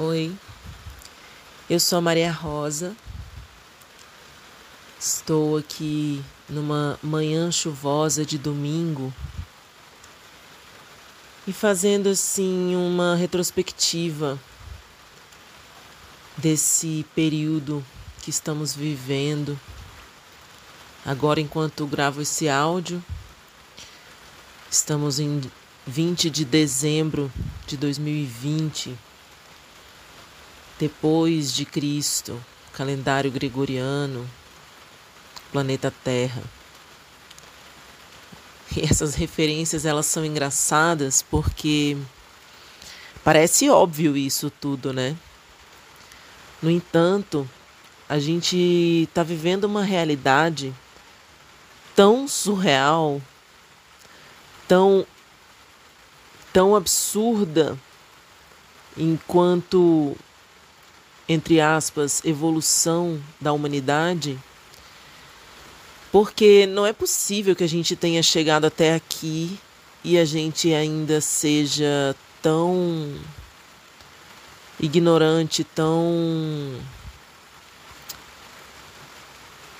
Oi, eu sou a Maria Rosa. Estou aqui numa manhã chuvosa de domingo e fazendo assim uma retrospectiva desse período que estamos vivendo. Agora, enquanto gravo esse áudio, estamos em 20 de dezembro de 2020, depois de Cristo, calendário gregoriano, planeta Terra. E essas referências elas são engraçadas porque parece óbvio isso tudo, né? No entanto, a gente está vivendo uma realidade tão surreal, tão tão absurda enquanto entre aspas evolução da humanidade? Porque não é possível que a gente tenha chegado até aqui e a gente ainda seja tão ignorante, tão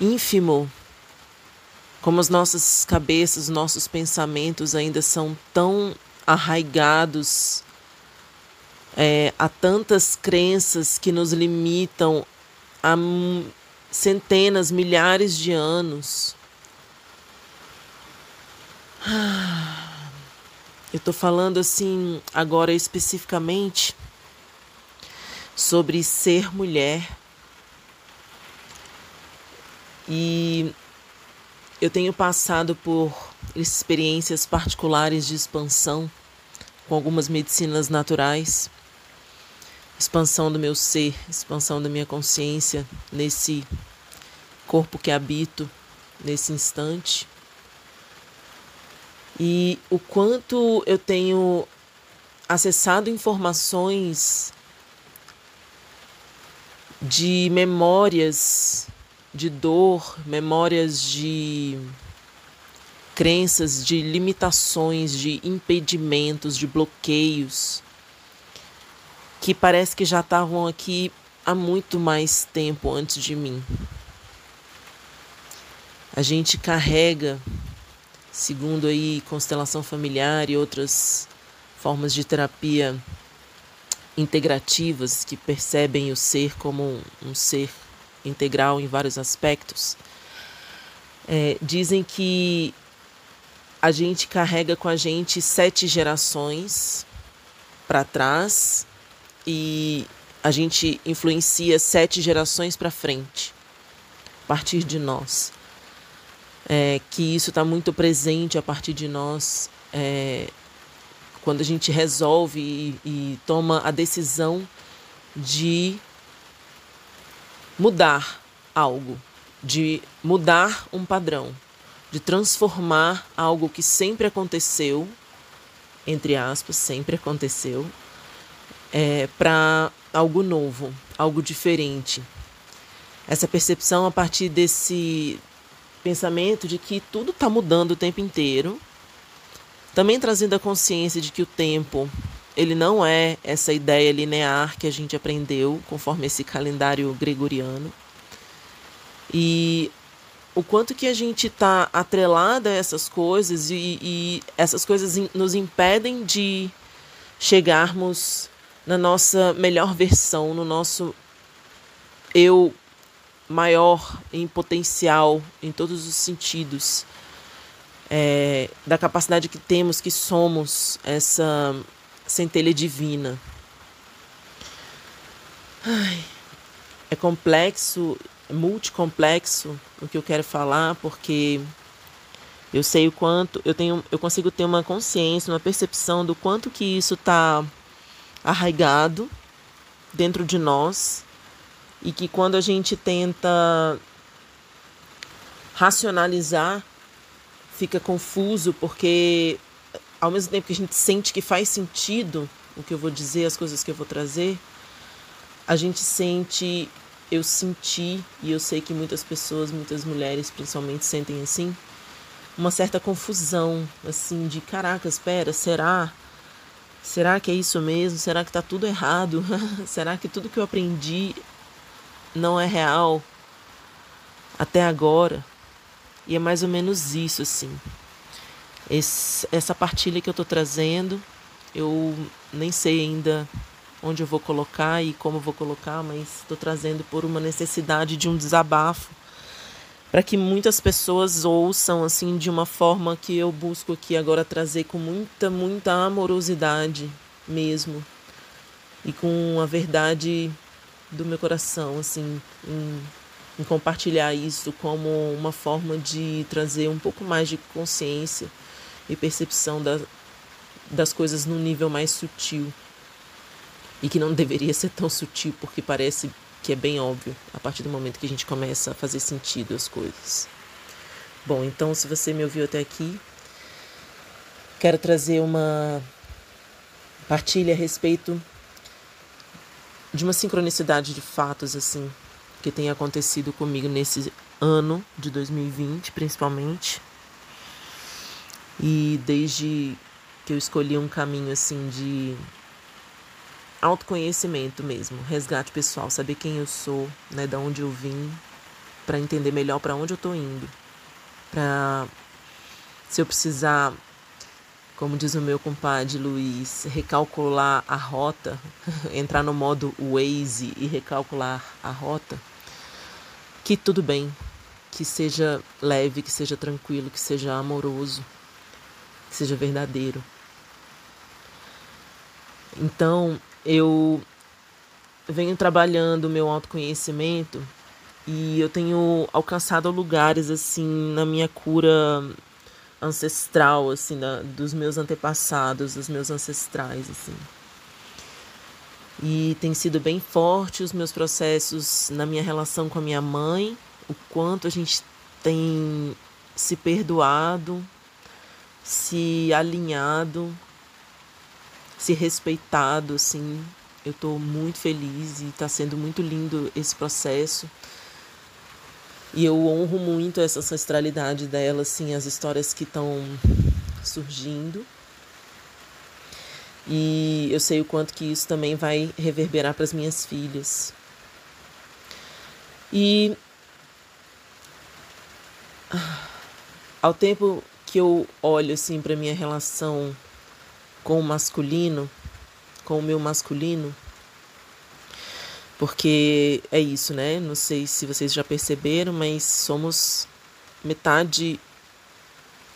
ínfimo, como as nossas cabeças, nossos pensamentos ainda são tão arraigados é, a tantas crenças que nos limitam a centenas, milhares de anos. Eu estou falando assim agora especificamente sobre ser mulher. E eu tenho passado por experiências particulares de expansão com algumas medicinas naturais expansão do meu ser, expansão da minha consciência nesse corpo que habito nesse instante. E o quanto eu tenho acessado informações de memórias de dor, memórias de crenças, de limitações, de impedimentos, de bloqueios que parece que já estavam aqui há muito mais tempo antes de mim. A gente carrega, segundo aí constelação familiar e outras formas de terapia integrativas que percebem o ser como um, ser integral em vários aspectos, é, dizem que a gente carrega com a gente sete gerações para trás e a gente influencia sete gerações para frente, a partir de nós. É, que isso está muito presente a partir de nós, é, quando a gente resolve e, e toma a decisão de mudar algo, de mudar um padrão, de transformar algo que sempre aconteceu, entre aspas, sempre aconteceu, é, para algo novo, algo diferente. Essa percepção a partir desse pensamento de que tudo está mudando o tempo inteiro, também trazendo a consciência de que o tempo ele não é essa ideia linear que a gente aprendeu conforme esse calendário gregoriano. E o quanto que a gente está atrelada a essas coisas e, e essas coisas nos impedem de chegarmos na nossa melhor versão, no nosso eu maior em potencial, em todos os sentidos, é, da capacidade que temos, que somos essa centelha divina. Ai, é complexo, é multicomplexo o que eu quero falar, porque eu sei o quanto, eu tenho, eu consigo ter uma consciência, uma percepção do quanto que isso está arraigado dentro de nós e que quando a gente tenta racionalizar fica confuso porque ao mesmo tempo que a gente sente que faz sentido o que eu vou dizer, as coisas que eu vou trazer, a gente sente, eu senti e eu sei que muitas pessoas, muitas mulheres principalmente sentem assim, uma certa confusão, assim, de caraca, espera, será? Será que é isso mesmo? Será que está tudo errado? Será que tudo que eu aprendi não é real até agora? E é mais ou menos isso, assim. Esse, essa partilha que eu estou trazendo, eu nem sei ainda onde eu vou colocar e como eu vou colocar, mas estou trazendo por uma necessidade de um desabafo para que muitas pessoas ouçam assim de uma forma que eu busco aqui agora trazer com muita, muita amorosidade mesmo. E com a verdade do meu coração, assim, em, em compartilhar isso como uma forma de trazer um pouco mais de consciência e percepção da, das coisas num nível mais sutil. E que não deveria ser tão sutil porque parece que é bem óbvio a partir do momento que a gente começa a fazer sentido as coisas. Bom, então se você me ouviu até aqui, quero trazer uma partilha a respeito de uma sincronicidade de fatos assim que tem acontecido comigo nesse ano de 2020, principalmente. E desde que eu escolhi um caminho assim de autoconhecimento mesmo, resgate pessoal, saber quem eu sou, né, da onde eu vim, para entender melhor para onde eu tô indo. Para se eu precisar, como diz o meu compadre Luiz, recalcular a rota, entrar no modo Waze e recalcular a rota, que tudo bem, que seja leve, que seja tranquilo, que seja amoroso, que seja verdadeiro. Então, eu venho trabalhando o meu autoconhecimento e eu tenho alcançado lugares assim na minha cura ancestral assim da, dos meus antepassados, dos meus ancestrais assim. E tem sido bem forte os meus processos na minha relação com a minha mãe, o quanto a gente tem se perdoado, se alinhado se respeitado, assim. Eu estou muito feliz e está sendo muito lindo esse processo. E eu honro muito essa ancestralidade dela, assim, as histórias que estão surgindo. E eu sei o quanto que isso também vai reverberar para as minhas filhas. E ao tempo que eu olho assim para minha relação com o masculino, com o meu masculino, porque é isso, né? Não sei se vocês já perceberam, mas somos metade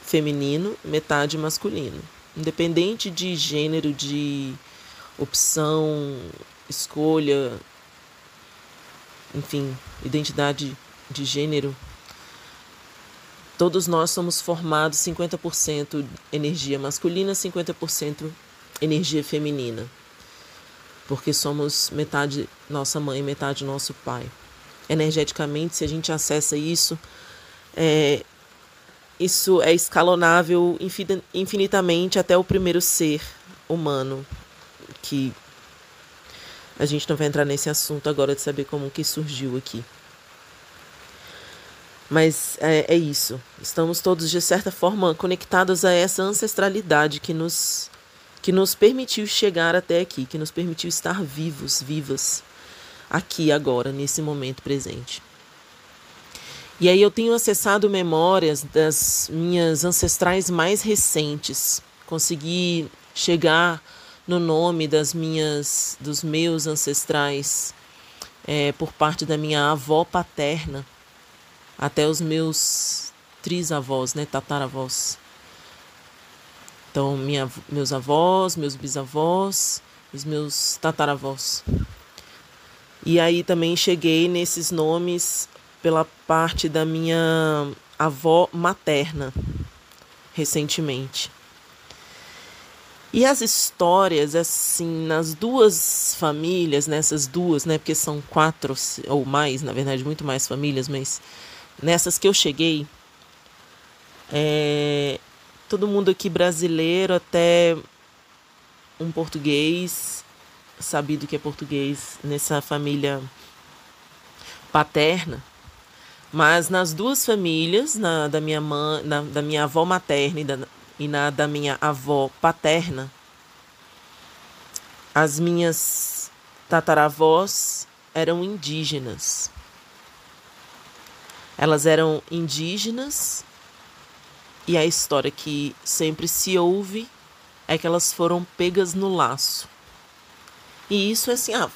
feminino, metade masculino. Independente de gênero, de opção, escolha, enfim, identidade de gênero, Todos nós somos formados 50% energia masculina, 50% energia feminina. Porque somos metade nossa mãe, metade nosso pai. Energeticamente, se a gente acessa isso, é, isso é escalonável infinitamente até o primeiro ser humano, que a gente não vai entrar nesse assunto agora de saber como que surgiu aqui. Mas é, é, isso. Estamos todos, de certa forma, conectados a essa ancestralidade que nos, que nos permitiu chegar até aqui, que nos permitiu estar vivos, vivas, aqui, agora, nesse momento presente. E aí eu tenho acessado memórias das minhas ancestrais mais recentes. Consegui chegar no nome das minhas, dos meus ancestrais é, por parte da minha avó paterna até os meus trisavós, né, tataravós. Então, minha, meus avós, meus bisavós, os meus tataravós. E aí também cheguei nesses nomes pela parte da minha avó materna, recentemente. E as histórias, assim, nas duas famílias, nessas duas, né? Porque são quatro ou mais, na verdade, muito mais famílias, mas nessas que eu cheguei, é, todo mundo aqui brasileiro, até um português, sabido que é português, nessa família paterna. Mas nas duas famílias, na da minha mãe, na, da minha avó materna e, da, e na da minha avó paterna, As minhas tataravós eram indígenas. Elas eram indígenas e a história que sempre se ouve é que elas foram pegas no laço. E isso é assim, ah,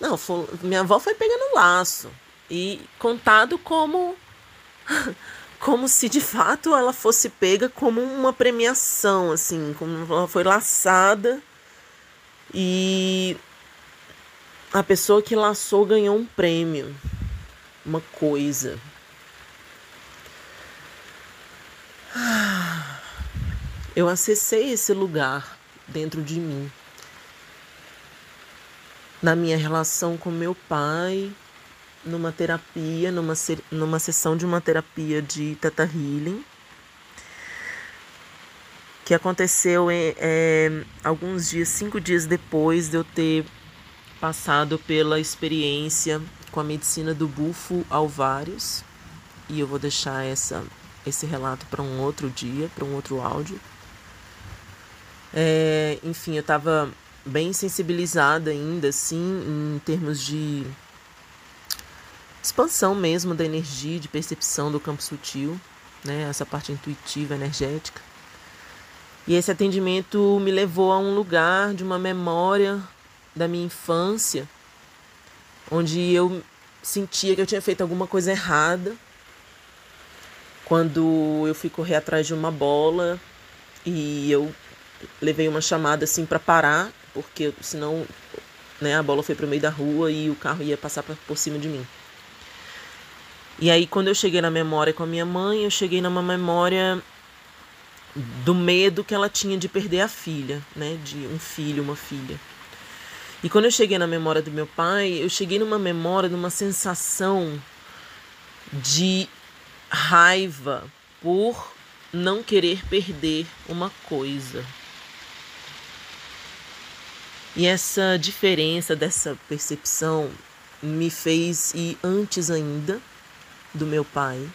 não, foi, minha avó foi pega no laço e contado como como se de fato ela fosse pega como uma premiação, assim, como ela foi laçada e a pessoa que laçou ganhou um prêmio, uma coisa. Eu acessei esse lugar dentro de mim. Na minha relação com meu pai, numa terapia, numa, numa sessão de uma terapia de Teta Healing, que aconteceu é, alguns dias, cinco dias depois de eu ter passado pela experiência com a medicina do bufo alvários. E eu vou deixar essa, esse relato para um outro dia, para um outro áudio. É, enfim, eu estava bem sensibilizada ainda, assim, em termos de expansão mesmo da energia, de percepção do campo sutil, né? Essa parte intuitiva, energética. E esse atendimento me levou a um lugar de uma memória da minha infância, onde eu sentia que eu tinha feito alguma coisa errada. Quando eu fui correr atrás de uma bola e eu levei uma chamada assim para parar, porque senão né, a bola foi para o meio da rua e o carro ia passar por cima de mim. E aí, quando eu cheguei na memória com a minha mãe, eu cheguei numa memória do medo que ela tinha de perder a filha, né? De um filho, uma filha. E quando eu cheguei na memória do meu pai, eu cheguei numa memória, numa sensação de raiva por não querer perder uma coisa. E essa diferença dessa percepção me fez ir antes ainda do meu pai,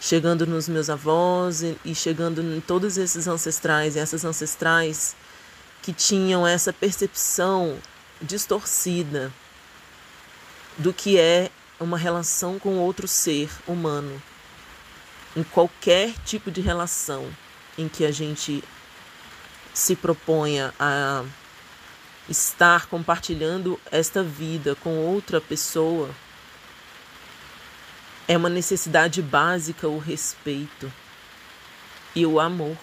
chegando nos meus avós e, chegando em todos esses ancestrais e essas ancestrais que tinham essa percepção distorcida do que é uma relação com outro ser humano. Em qualquer tipo de relação em que a gente se proponha a estar compartilhando esta vida com outra pessoa, é uma necessidade básica o respeito e o amor.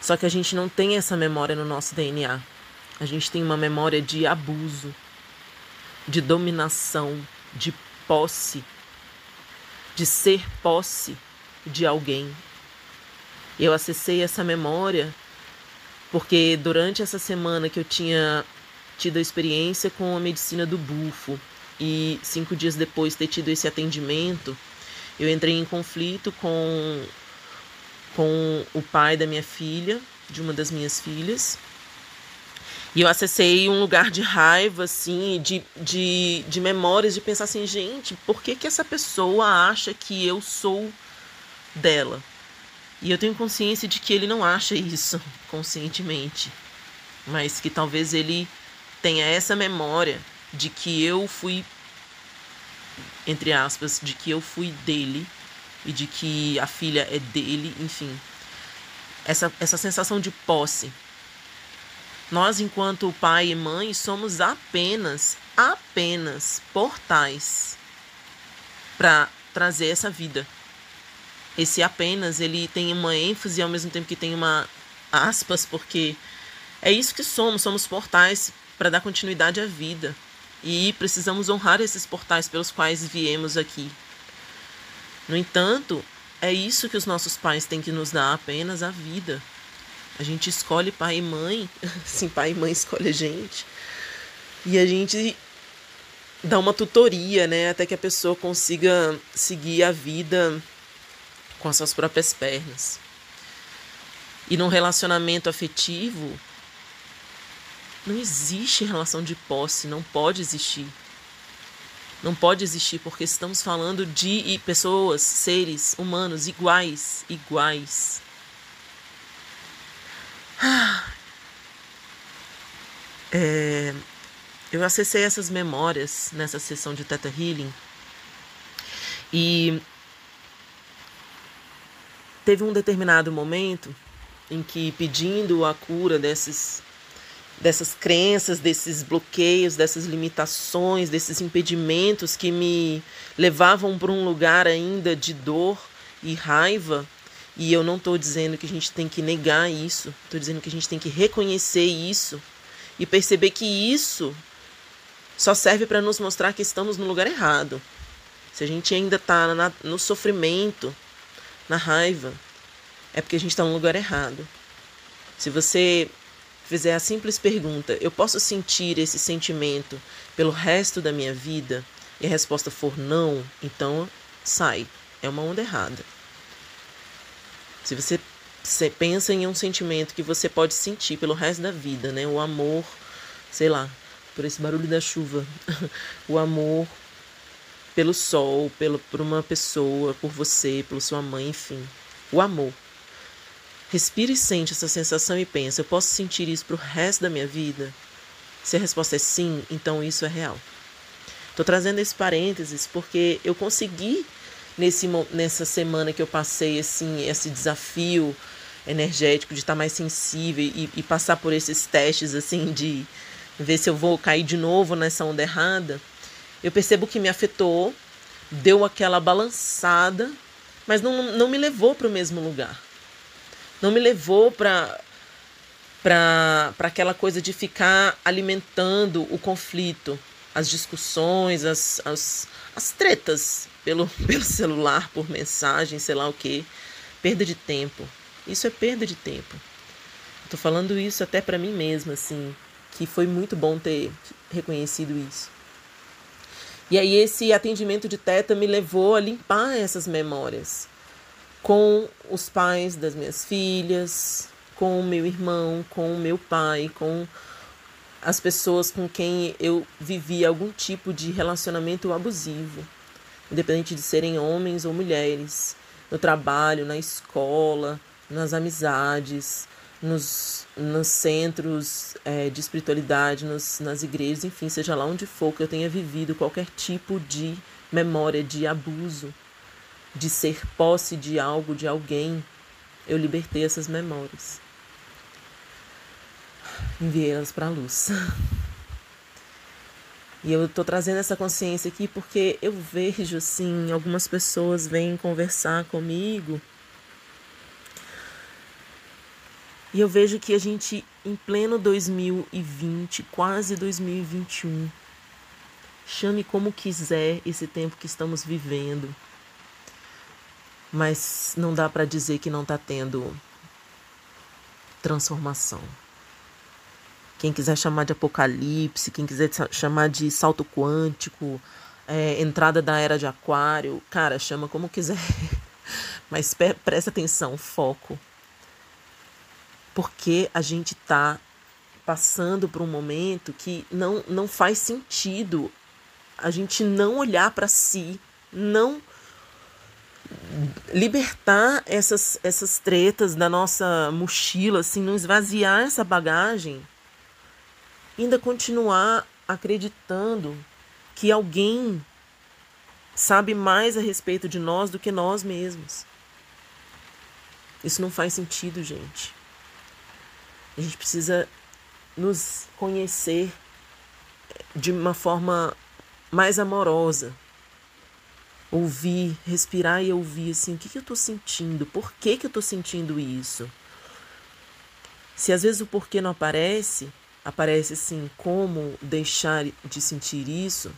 Só que a gente não tem essa memória no nosso DNA. A gente tem uma memória de abuso, de dominação, de posse, de ser posse de alguém. Eu acessei essa memória porque durante essa semana que eu tinha tido a experiência com a medicina do bufo, e cinco dias depois ter tido esse atendimento, eu entrei em conflito com, com o pai da minha filha, de uma das minhas filhas. E eu acessei um lugar de raiva, assim, de, de, de memórias, de pensar assim, gente, por que, que essa pessoa acha que eu sou dela? E eu tenho consciência de que ele não acha isso conscientemente, mas que talvez ele tenha essa memória de que eu fui, entre aspas, de que eu fui dele e de que a filha é dele, enfim. Essa, essa sensação de posse. Nós, enquanto pai e mãe, somos apenas, apenas portais para trazer essa vida. Esse apenas, ele tem uma ênfase ao mesmo tempo que tem uma aspas, porque é isso que somos, somos portais para dar continuidade à vida. E precisamos honrar esses portais pelos quais viemos aqui. No entanto, é isso que os nossos pais têm que nos dar apenas a vida. A gente escolhe pai e mãe, sim, pai e mãe escolhe a gente. E a gente dá uma tutoria, né, até que a pessoa consiga seguir a vida com as suas próprias pernas. E num relacionamento afetivo, não existe relação de posse, não pode existir. Não pode existir porque estamos falando de pessoas, seres humanos iguais, iguais. É, eu acessei essas memórias nessa sessão de Theta Healing e teve um determinado momento em que pedindo a cura desses dessas crenças, desses bloqueios, dessas limitações, desses impedimentos que me levavam para um lugar ainda de dor e raiva. E eu não estou dizendo que a gente tem que negar isso, estou dizendo que a gente tem que reconhecer isso e perceber que isso só serve para nos mostrar que estamos no lugar errado. Se a gente ainda está no sofrimento, na raiva, é porque a gente está no lugar errado. Se você fizer a simples pergunta: eu posso sentir esse sentimento pelo resto da minha vida? E a resposta for não, então sai. É uma onda errada. Se você, pensa em um sentimento que você pode sentir pelo resto da vida, né? O amor, sei lá, por esse barulho da chuva, o amor pelo sol, pelo, por uma pessoa, por você, pela sua mãe, enfim. O amor. Respira e sente essa sensação e pensa: eu posso sentir isso para o resto da minha vida? Se a resposta é sim, então isso é real. Estou trazendo esse parênteses porque eu consegui, nesse, nessa semana que eu passei assim, esse desafio energético de estar mais sensível e, e passar por esses testes assim de ver se eu vou cair de novo nessa onda errada, eu percebo que me afetou, deu aquela balançada, mas não, não me levou para o mesmo lugar. Não me levou para para aquela coisa de ficar alimentando o conflito, as discussões, as, as, as tretas pelo, pelo celular, por mensagem, sei lá o que. Perda de tempo. Isso é perda de tempo. Estou falando isso até para mim mesma, assim, que foi muito bom ter reconhecido isso. E aí esse atendimento de teta me levou a limpar essas memórias com os pais das minhas filhas, com o meu irmão, com o meu pai, com as pessoas com quem eu vivi algum tipo de relacionamento abusivo, independente de serem homens ou mulheres, no trabalho, na escola, nas amizades, nos, nos centros é, de espiritualidade, nos, nas igrejas, enfim, seja lá onde for que eu tenha vivido qualquer tipo de memória de abuso de ser posse de algo, de alguém, eu libertei essas memórias. Enviei elas para a luz. E eu estou trazendo essa consciência aqui porque eu vejo, assim, algumas pessoas vêm conversar comigo. E eu vejo que a gente, em pleno 2020, quase 2021, chame como quiser esse tempo que estamos vivendo mas não dá para dizer que não está tendo transformação. Quem quiser chamar de apocalipse, quem quiser chamar de salto quântico, é, entrada da era de aquário, cara, chama como quiser. Mas presta atenção, foco. Porque a gente está passando por um momento que não, não faz sentido a gente não olhar para si, não libertar essas, essas tretas da nossa mochila, assim, não esvaziar essa bagagem, ainda continuar acreditando que alguém sabe mais a respeito de nós do que nós mesmos. Isso não faz sentido, gente. A gente precisa nos conhecer de uma forma mais amorosa, ouvir, respirar e ouvir assim, o que, que eu estou sentindo? Por que, que eu estou sentindo isso? Se às vezes o porquê não aparece, aparece assim, como deixar de sentir isso,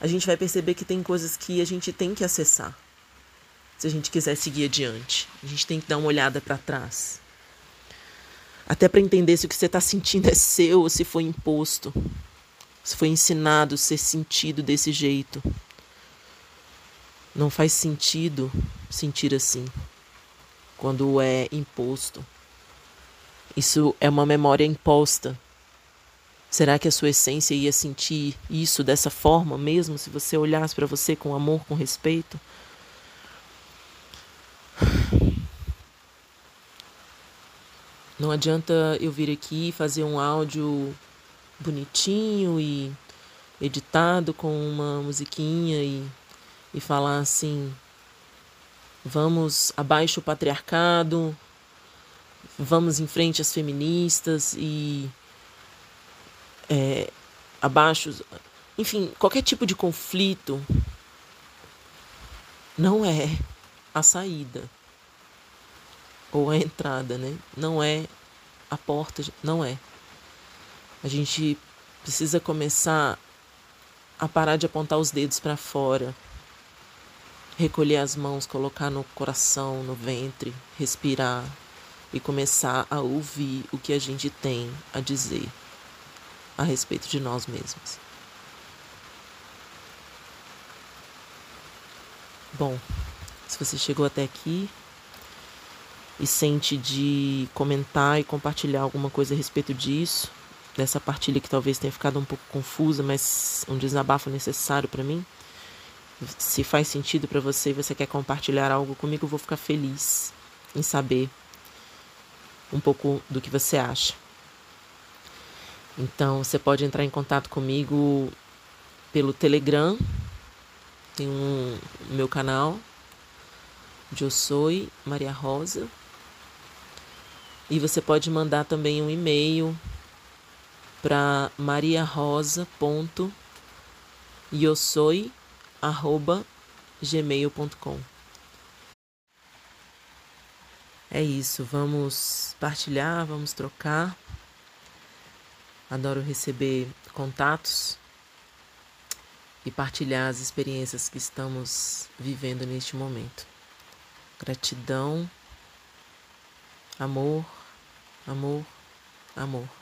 a gente vai perceber que tem coisas que a gente tem que acessar. Se a gente quiser seguir adiante, a gente tem que dar uma olhada para trás. Até para entender se o que você está sentindo é seu ou se foi imposto. Se foi ensinado ser sentido desse jeito. Não faz sentido sentir assim quando é imposto. Isso é uma memória imposta. Será que a sua essência ia sentir isso dessa forma mesmo se você olhasse para você com amor, com respeito? Não adianta eu vir aqui fazer um áudio bonitinho e editado com uma musiquinha e, e falar assim: vamos abaixo o patriarcado, vamos em frente as feministas e é, abaixo. Enfim, qualquer tipo de conflito não é a saída ou a entrada, né? Não é a porta, não é. A gente precisa começar a parar de apontar os dedos para fora, recolher as mãos, colocar no coração, no ventre, respirar e começar a ouvir o que a gente tem a dizer a respeito de nós mesmos. Bom, se você chegou até aqui e sente de comentar e compartilhar alguma coisa a respeito disso, dessa partilha que talvez tenha ficado um pouco confusa, mas um desabafo necessário para mim. Se faz sentido para você e você quer compartilhar algo comigo, eu vou ficar feliz em saber um pouco do que você acha. Então, você pode entrar em contato comigo pelo Telegram. Tem um meu canal, sou Maria Rosa. E você pode mandar também um e-mail para mariarosa.iosoi@gmail.com. É isso, vamos partilhar, vamos trocar. Adoro receber contatos e partilhar as experiências que estamos vivendo neste momento. Gratidão, amor, amor, amor.